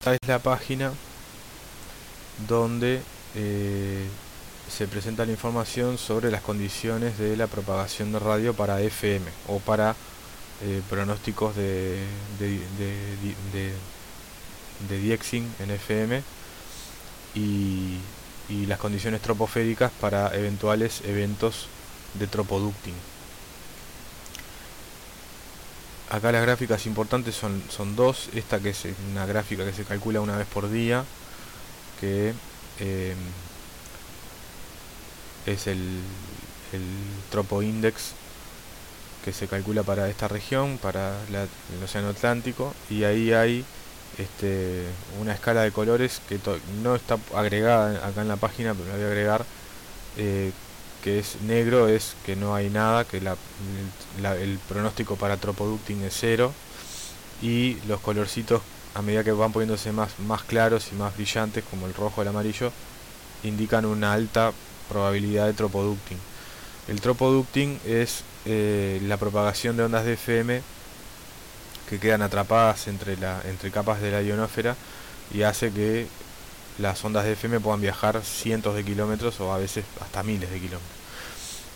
esta es la página donde eh, se presenta la información sobre las condiciones de la propagación de radio para FM o para eh, pronósticos de, Diexing en FM y, y las condiciones tropoféricas para eventuales eventos de tropoducting. Acá las gráficas importantes son, son dos. Esta que es una gráfica que se calcula una vez por día, que eh, es el, el tropo index que se calcula para esta región, para el Océano Atlántico, y ahí hay este, una escala de colores que no está agregada acá en la página, pero la voy a agregar, eh, que es negro es que no hay nada, que el pronóstico para tropoducting es cero y los colorcitos a medida que van poniéndose más, más claros y más brillantes como el rojo el amarillo indican una alta probabilidad de tropoducting. El tropoducting es eh, la propagación de ondas de FM que quedan atrapadas entre, la, entre capas de la ionosfera y hace que las ondas de FM puedan viajar cientos de kilómetros o a veces hasta miles de kilómetros.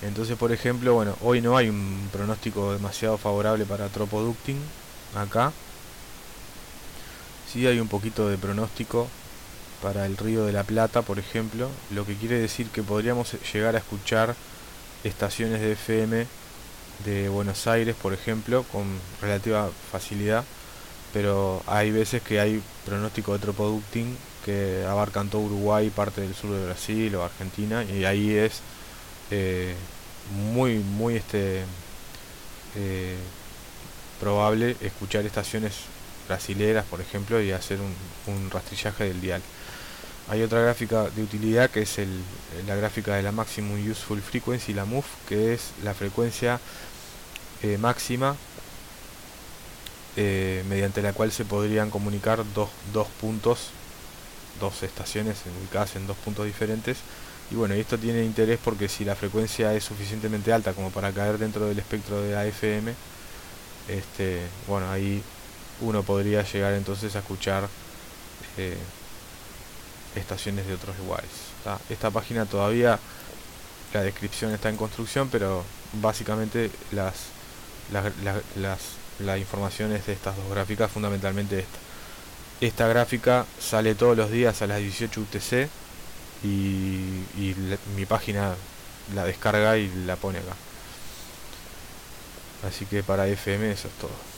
Entonces, por ejemplo, bueno, hoy no hay un pronóstico demasiado favorable para tropoducting acá. Sí hay un poquito de pronóstico para el río de la Plata, por ejemplo, lo que quiere decir que podríamos llegar a escuchar estaciones de FM de Buenos Aires, por ejemplo, con relativa facilidad, pero hay veces que hay pronóstico de tropoducting que abarcan todo Uruguay, parte del sur de Brasil o Argentina, y ahí es eh, muy, muy este, eh, probable escuchar estaciones brasileras, por ejemplo, y hacer un, rastrillaje del dial. Hay otra gráfica de utilidad que es el, la gráfica de la Maximum Useful Frequency, la MUF, que es la frecuencia eh, máxima mediante la cual se podrían comunicar dos, dos puntos dos estaciones ubicadas en dos puntos diferentes y bueno, esto tiene interés porque si la frecuencia es suficientemente alta como para caer dentro del espectro de AFM, este, bueno, ahí uno podría llegar entonces a escuchar eh, estaciones de otros lugares. Esta página todavía, la descripción está en construcción, pero básicamente las, las, las informaciones de estas dos gráficas, fundamentalmente esta. Esta gráfica sale todos los días a las 18 UTC y, mi página la descarga y la pone acá. Así que para FM eso es todo.